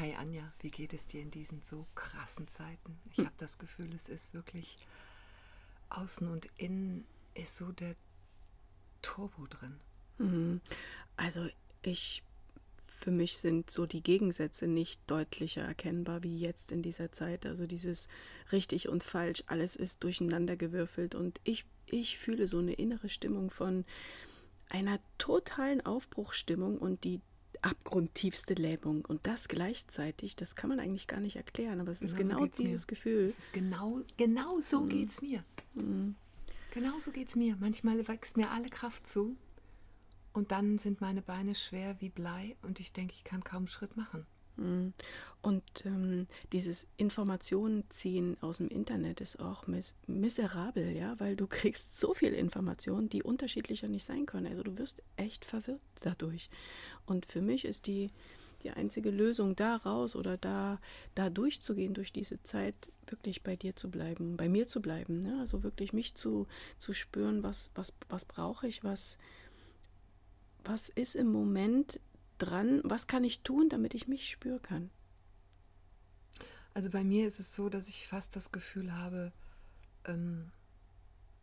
Hi Anja, wie geht es dir in diesen so krassen Zeiten? Ich Hm. habe das Gefühl, es ist wirklich außen und innen ist so der Turbo drin. Mhm. Also ich, für mich sind so die Gegensätze nicht deutlicher erkennbar wie jetzt in dieser Zeit. Also dieses richtig und falsch, alles ist durcheinandergewürfelt und ich, ich fühle so eine innere Stimmung von einer totalen Aufbruchsstimmung und die abgrundtiefste Lähmung und das gleichzeitig, das kann man eigentlich gar nicht erklären, aber es ist Genau so genau mir. dieses Gefühl. Es ist genau, genau so geht's mir. Genau so geht's mir. Manchmal wächst mir alle Kraft zu und dann sind meine Beine schwer wie Blei und ich denke, ich kann kaum Schritt machen. Mm. Und ähm, dieses Informationen ziehen aus dem Internet ist auch mis miserabel, ja, weil du kriegst so viel Informationen, die unterschiedlicher nicht sein können. Also du wirst echt verwirrt dadurch. Und für mich ist die, die einzige Lösung da raus oder da, da durchzugehen durch diese Zeit, wirklich bei dir zu bleiben, bei mir zu bleiben. Ne? Also wirklich mich zu, zu spüren, was, was, was brauche ich, was, was ist im Moment dran, was kann ich tun, damit ich mich spüren kann. Also bei mir ist es so, dass ich fast das Gefühl habe, ähm,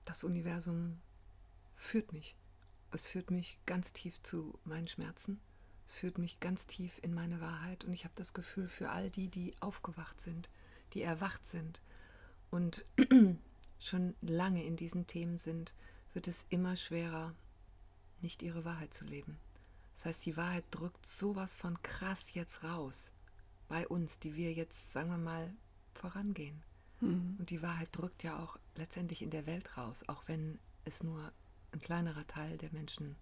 das Universum führt mich. Es führt mich ganz tief zu meinen Schmerzen. Es führt mich ganz tief in meine Wahrheit. Und ich habe das Gefühl, für all die, die aufgewacht sind, die erwacht sind und schon lange in diesen Themen sind, wird es immer schwerer, nicht ihre Wahrheit zu leben. Das heißt, die Wahrheit drückt sowas von krass jetzt raus bei uns, die wir jetzt, sagen wir mal, vorangehen. Und die Wahrheit drückt ja auch letztendlich in der Welt raus, auch wenn es nur ein kleinerer Teil der Menschen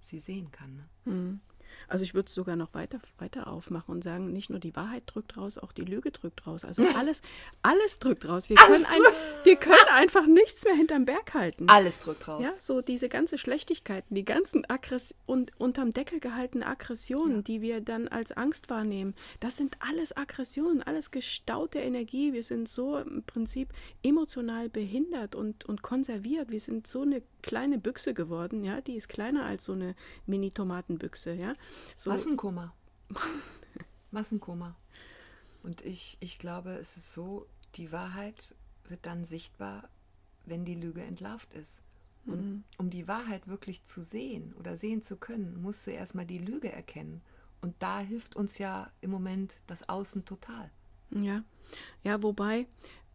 sie sehen kann. Ne? Mhm. Also ich würde es sogar noch weiter, weiter aufmachen und sagen, nicht nur die Wahrheit drückt raus, auch die Lüge drückt raus. Also alles, alles drückt raus. Wir können, ein, wir können einfach nichts mehr hinterm Berg halten. Alles drückt raus. Ja, so diese ganze Schlechtigkeiten, die ganzen Aggress und unterm Deckel gehaltene Aggressionen, die wir dann als Angst wahrnehmen, das sind alles Aggressionen, alles gestaute Energie. Wir sind so im Prinzip emotional behindert und, und konserviert. Wir sind so eine kleine Büchse geworden, ja, die ist kleiner als so eine Mini-Tomatenbüchse, ja. So, Massenkoma. Massenkoma. Und ich, ich glaube, es ist so, die Wahrheit wird dann sichtbar, wenn die Lüge entlarvt ist. Und um die Wahrheit wirklich zu sehen oder sehen zu können, musst du erstmal die Lüge erkennen. Und da hilft uns ja im Moment das Außen total. Ja, ja, wobei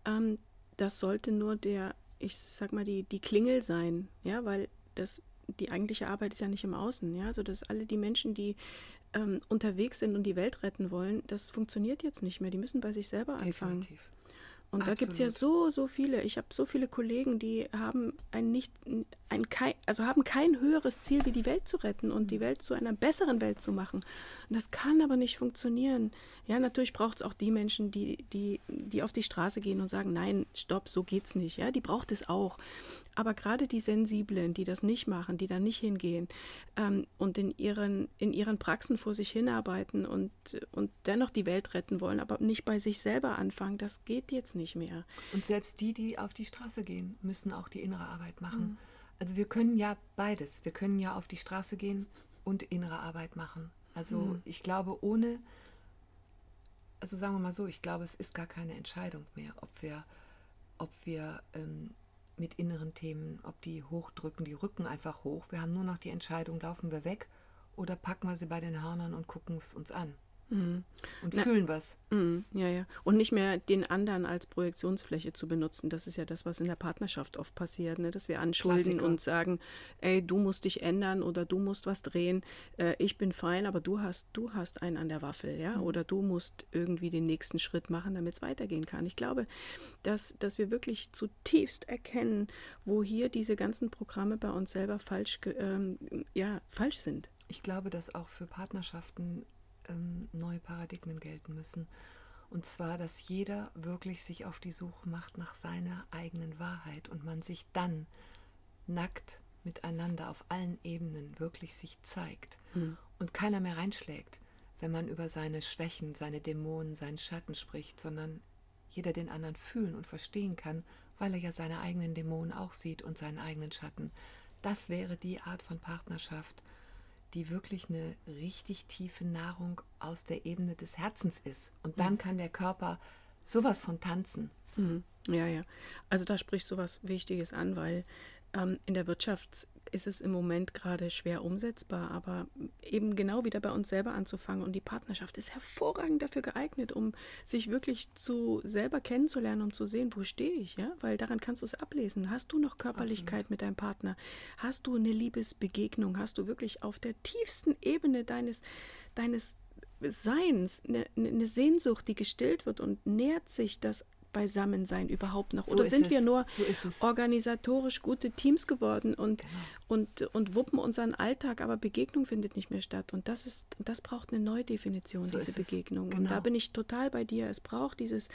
ähm, das sollte nur der, ich sag mal, die, die Klingel sein, ja, weil das, die eigentliche Arbeit ist ja nicht im Außen, ja, so dass alle die Menschen, die ähm, unterwegs sind und die Welt retten wollen, das funktioniert jetzt nicht mehr. Die müssen bei sich selber anfangen. Und da gibt es ja so, so viele. Ich habe so viele Kollegen, die haben ein nicht, ein kein, also haben kein höheres Ziel, wie die Welt zu retten und die Welt zu einer besseren Welt zu machen. Und das kann aber nicht funktionieren. Ja, natürlich braucht es auch die Menschen, die, die, die auf die Straße gehen und sagen, nein, stopp, so geht's nicht. Ja, die braucht es auch. Aber gerade die Sensiblen, die das nicht machen, die da nicht hingehen ähm, und in ihren, in ihren Praxen vor sich hinarbeiten und, und dennoch die Welt retten wollen, aber nicht bei sich selber anfangen, das geht jetzt nicht mehr. Und selbst die, die auf die Straße gehen, müssen auch die innere Arbeit machen. Also wir können ja beides. Wir können ja auf die Straße gehen und innere Arbeit machen. Also ich glaube, ohne, also sagen wir mal so, ich glaube, es ist gar keine Entscheidung mehr, ob wir, ob wir ähm, mit inneren Themen, ob die hochdrücken, die rücken einfach hoch. Wir haben nur noch die Entscheidung, laufen wir weg oder packen wir sie bei den Hörnern und gucken es uns an. Und fühlen was. Mm, ja, ja. Und nicht mehr den anderen als Projektionsfläche zu benutzen. Das ist ja das, was in der Partnerschaft oft passiert, ne? dass wir anschulden Klassiker. und sagen, ey, du musst dich ändern oder du musst was drehen. Äh, ich bin fein, aber du hast, du hast einen an der Waffel, ja. Oder du musst irgendwie den nächsten Schritt machen, damit es weitergehen kann. Ich glaube, dass, dass wir wirklich zutiefst erkennen, wo hier diese ganzen Programme bei uns selber falsch, ähm, ja, falsch sind. Ich glaube, dass auch für Partnerschaften ähm, neue Paradigmen gelten müssen. Und zwar, dass jeder wirklich sich auf die Suche macht nach seiner eigenen Wahrheit und man sich dann nackt miteinander auf allen Ebenen wirklich sich zeigt und keiner mehr reinschlägt, wenn man über seine Schwächen, seine Dämonen, seinen Schatten spricht, sondern jeder den anderen fühlen und verstehen kann, weil er ja seine eigenen Dämonen auch sieht und seinen eigenen Schatten. Das wäre die Art von Partnerschaft, die wirklich eine richtig tiefe Nahrung aus der Ebene des Herzens ist. Und dann kann der Körper sowas von tanzen. Mhm. Ja, ja. Also da sprichst du was Wichtiges an, weil ähm, in der Wirtschaft ist es im Moment gerade schwer umsetzbar, aber eben genau wieder bei uns selber anzufangen. Und die Partnerschaft ist hervorragend dafür geeignet, um sich wirklich zu selber kennenzulernen, um zu sehen, wo stehe ich, ja? Weil daran kannst du es ablesen. Hast du noch Körperlichkeit mit deinem Partner? Hast du eine Liebesbegegnung? Hast du wirklich auf der tiefsten Ebene deines, deines Seins eine, eine Sehnsucht, die gestillt wird und nährt sich das Beisammensein überhaupt noch? So Oder sind es. wir nur so organisatorisch gute Teams geworden und, genau. und, und wuppen unseren Alltag, aber Begegnung findet nicht mehr statt? Und das ist, das braucht eine Neudefinition, so diese Begegnung. Genau. Und da bin ich total bei dir. Es braucht dieses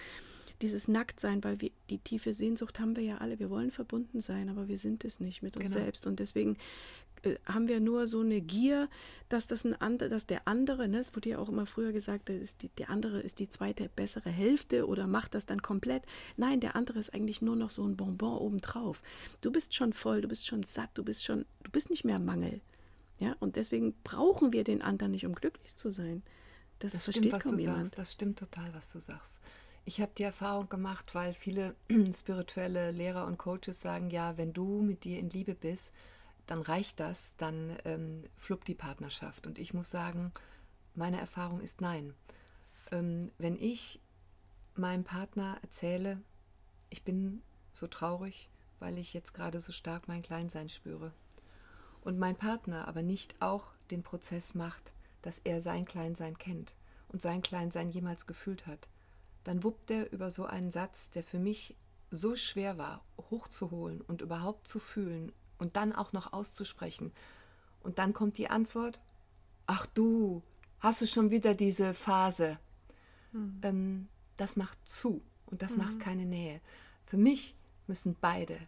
dieses Nacktsein, weil wir die tiefe Sehnsucht haben wir ja alle. Wir wollen verbunden sein, aber wir sind es nicht mit uns genau. selbst. Und deswegen äh, haben wir nur so eine Gier, dass das ein andere, dass der andere, ne, es wurde ja auch immer früher gesagt, ist die, der andere ist die zweite bessere Hälfte oder macht das dann komplett. Nein, der andere ist eigentlich nur noch so ein Bonbon obendrauf. Du bist schon voll, du bist schon satt, du bist schon, du bist nicht mehr Mangel. Ja, und deswegen brauchen wir den anderen nicht, um glücklich zu sein. Das, das versteht stimmt, kaum jemand. Sagst. Das stimmt total, was du sagst. Ich habe die Erfahrung gemacht, weil viele spirituelle Lehrer und Coaches sagen, ja, wenn du mit dir in Liebe bist, dann reicht das, dann ähm, fluppt die Partnerschaft. Und ich muss sagen, meine Erfahrung ist nein. Ähm, wenn ich meinem Partner erzähle, ich bin so traurig, weil ich jetzt gerade so stark mein Kleinsein spüre, und mein Partner aber nicht auch den Prozess macht, dass er sein Kleinsein kennt und sein Kleinsein jemals gefühlt hat, dann wuppt er über so einen Satz, der für mich so schwer war, hochzuholen und überhaupt zu fühlen und dann auch noch auszusprechen. Und dann kommt die Antwort, ach du, hast du schon wieder diese Phase. Mhm. Ähm, das macht zu und das mhm. macht keine Nähe. Für mich müssen beide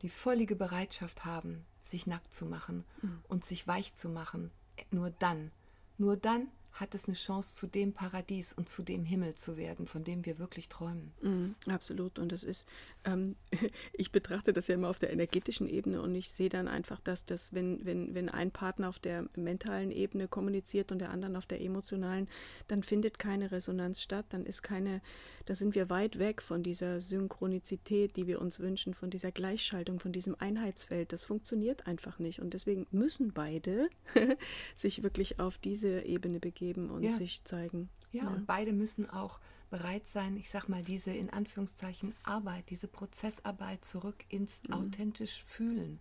die völlige Bereitschaft haben, sich nackt zu machen mhm. und sich weich zu machen. Nur dann, nur dann hat es eine Chance, zu dem Paradies und zu dem Himmel zu werden, von dem wir wirklich träumen. Mm, absolut. Und es ist, ähm, ich betrachte das ja immer auf der energetischen Ebene und ich sehe dann einfach, dass das, wenn, wenn, wenn ein Partner auf der mentalen Ebene kommuniziert und der andere auf der emotionalen, dann findet keine Resonanz statt, dann ist keine, da sind wir weit weg von dieser Synchronizität, die wir uns wünschen, von dieser Gleichschaltung, von diesem Einheitsfeld. Das funktioniert einfach nicht. Und deswegen müssen beide sich wirklich auf diese Ebene begeben geben und ja. sich zeigen. Ja, ja, und beide müssen auch bereit sein, ich sag mal, diese in Anführungszeichen Arbeit, diese Prozessarbeit zurück ins mhm. authentisch Fühlen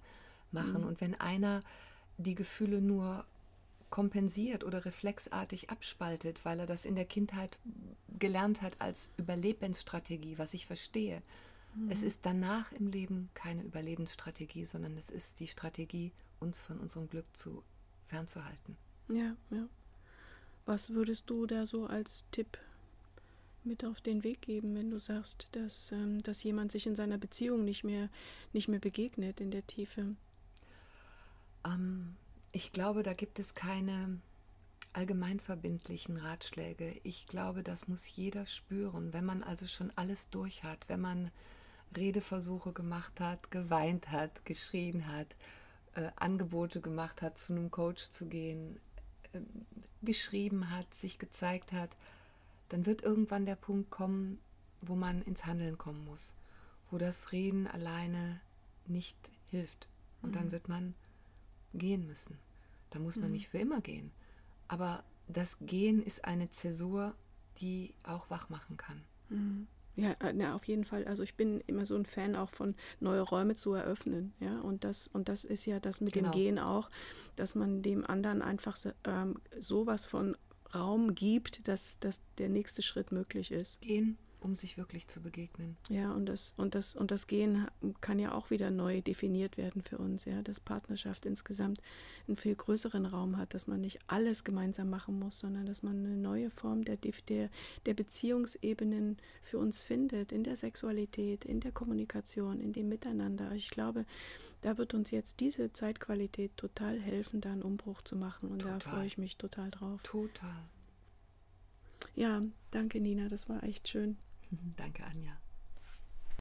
machen. Mhm. Und wenn einer die Gefühle nur kompensiert oder reflexartig abspaltet, weil er das in der Kindheit gelernt hat als Überlebensstrategie, was ich verstehe. Mhm. Es ist danach im Leben keine Überlebensstrategie, sondern es ist die Strategie, uns von unserem Glück zu fernzuhalten. Ja, ja. Was würdest du da so als Tipp mit auf den Weg geben, wenn du sagst, dass, ähm, dass jemand sich in seiner Beziehung nicht mehr, nicht mehr begegnet in der Tiefe? Ähm, ich glaube, da gibt es keine allgemeinverbindlichen Ratschläge. Ich glaube, das muss jeder spüren, wenn man also schon alles durch hat, wenn man Redeversuche gemacht hat, geweint hat, geschrien hat, äh, Angebote gemacht hat, zu einem Coach zu gehen, äh, geschrieben hat, sich gezeigt hat, dann wird irgendwann der Punkt kommen, wo man ins Handeln kommen muss, wo das Reden alleine nicht hilft. Und mhm. dann wird man gehen müssen. Da muss man mhm. nicht für immer gehen. Aber das Gehen ist eine Zäsur, die auch wach machen kann. Mhm. Ja, na, äh, auf jeden Fall. Also ich bin immer so ein Fan auch von neue Räume zu eröffnen. Ja, und das, und das ist ja das mit genau. dem Gehen auch, dass man dem anderen einfach ähm, sowas von Raum gibt, dass, dass der nächste Schritt möglich ist. Gehen um sich wirklich zu begegnen. Ja, und das, und das, und das Gehen kann ja auch wieder neu definiert werden für uns, ja, dass Partnerschaft insgesamt einen viel größeren Raum hat, dass man nicht alles gemeinsam machen muss, sondern dass man eine neue Form der, der, der Beziehungsebenen für uns findet, in der Sexualität, in der Kommunikation, in dem Miteinander. Ich glaube, da wird uns jetzt diese Zeitqualität total helfen, da einen Umbruch zu machen. Und total. da freue ich mich total drauf. Total. Ja, danke Nina, das war echt schön. Danke, Anja.